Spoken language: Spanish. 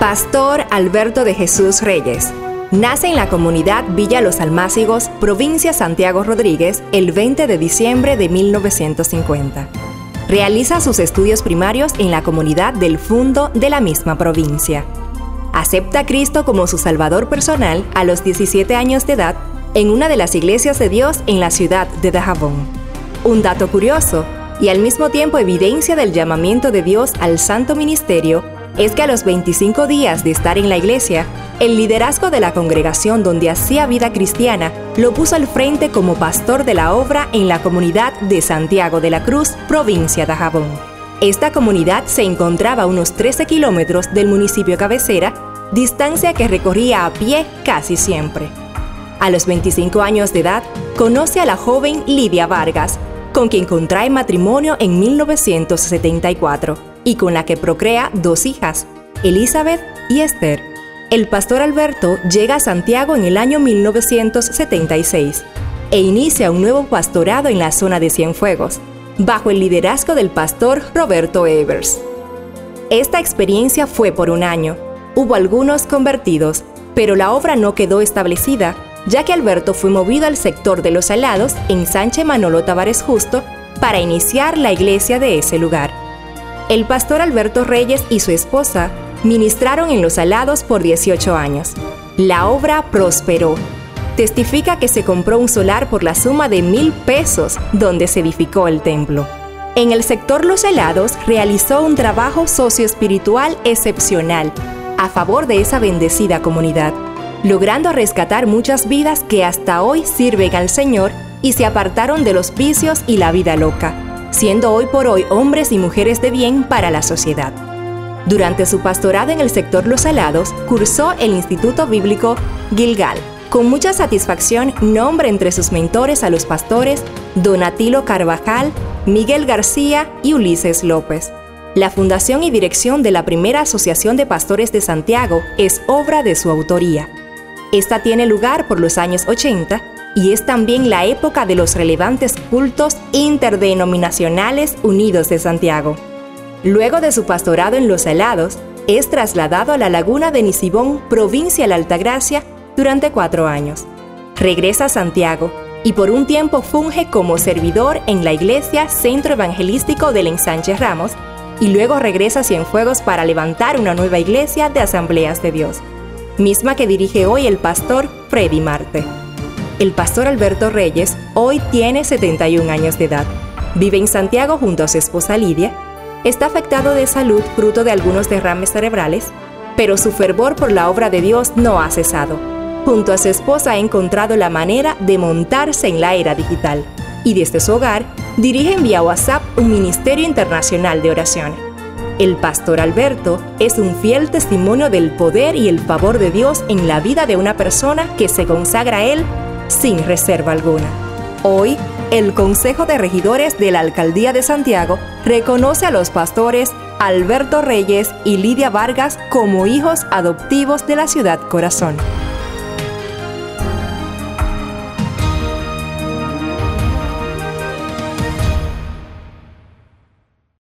Pastor Alberto de Jesús Reyes. Nace en la comunidad Villa Los Almácigos, provincia Santiago Rodríguez, el 20 de diciembre de 1950. Realiza sus estudios primarios en la comunidad del Fundo de la misma provincia. Acepta a Cristo como su Salvador personal a los 17 años de edad en una de las iglesias de Dios en la ciudad de Dajabón. Un dato curioso y al mismo tiempo evidencia del llamamiento de Dios al santo ministerio es que a los 25 días de estar en la iglesia, el liderazgo de la congregación donde hacía vida cristiana lo puso al frente como pastor de la obra en la comunidad de Santiago de la Cruz, provincia de Jabón. Esta comunidad se encontraba a unos 13 kilómetros del municipio cabecera, distancia que recorría a pie casi siempre. A los 25 años de edad, conoce a la joven Lidia Vargas, con quien contrae matrimonio en 1974 y con la que procrea dos hijas, Elizabeth y Esther. El pastor Alberto llega a Santiago en el año 1976 e inicia un nuevo pastorado en la zona de Cienfuegos, bajo el liderazgo del pastor Roberto Evers. Esta experiencia fue por un año. Hubo algunos convertidos, pero la obra no quedó establecida, ya que Alberto fue movido al sector de los alados en Sánchez Manolo Tavares Justo para iniciar la iglesia de ese lugar. El pastor Alberto Reyes y su esposa ministraron en los alados por 18 años. La obra prosperó. Testifica que se compró un solar por la suma de mil pesos donde se edificó el templo. En el sector Los Helados realizó un trabajo socioespiritual excepcional a favor de esa bendecida comunidad, logrando rescatar muchas vidas que hasta hoy sirven al Señor y se apartaron de los vicios y la vida loca siendo hoy por hoy hombres y mujeres de bien para la sociedad. Durante su pastorado en el sector Los Salados, cursó el Instituto Bíblico Gilgal. Con mucha satisfacción nombra entre sus mentores a los pastores Donatilo Carvajal, Miguel García y Ulises López. La fundación y dirección de la primera Asociación de Pastores de Santiago es obra de su autoría. Esta tiene lugar por los años 80 y es también la época de los relevantes cultos interdenominacionales unidos de Santiago. Luego de su pastorado en Los Helados, es trasladado a la laguna de Nisibón, provincia de la Altagracia, durante cuatro años. Regresa a Santiago y por un tiempo funge como servidor en la iglesia Centro Evangelístico del Ensanche Ramos y luego regresa a Cienfuegos para levantar una nueva iglesia de asambleas de Dios, misma que dirige hoy el pastor Freddy Marte. El pastor Alberto Reyes hoy tiene 71 años de edad. Vive en Santiago junto a su esposa Lidia. Está afectado de salud fruto de algunos derrames cerebrales, pero su fervor por la obra de Dios no ha cesado. Junto a su esposa ha encontrado la manera de montarse en la era digital y desde su hogar dirige vía WhatsApp un ministerio internacional de oración. El pastor Alberto es un fiel testimonio del poder y el favor de Dios en la vida de una persona que se consagra a Él sin reserva alguna. Hoy, el Consejo de Regidores de la Alcaldía de Santiago reconoce a los pastores Alberto Reyes y Lidia Vargas como hijos adoptivos de la ciudad corazón.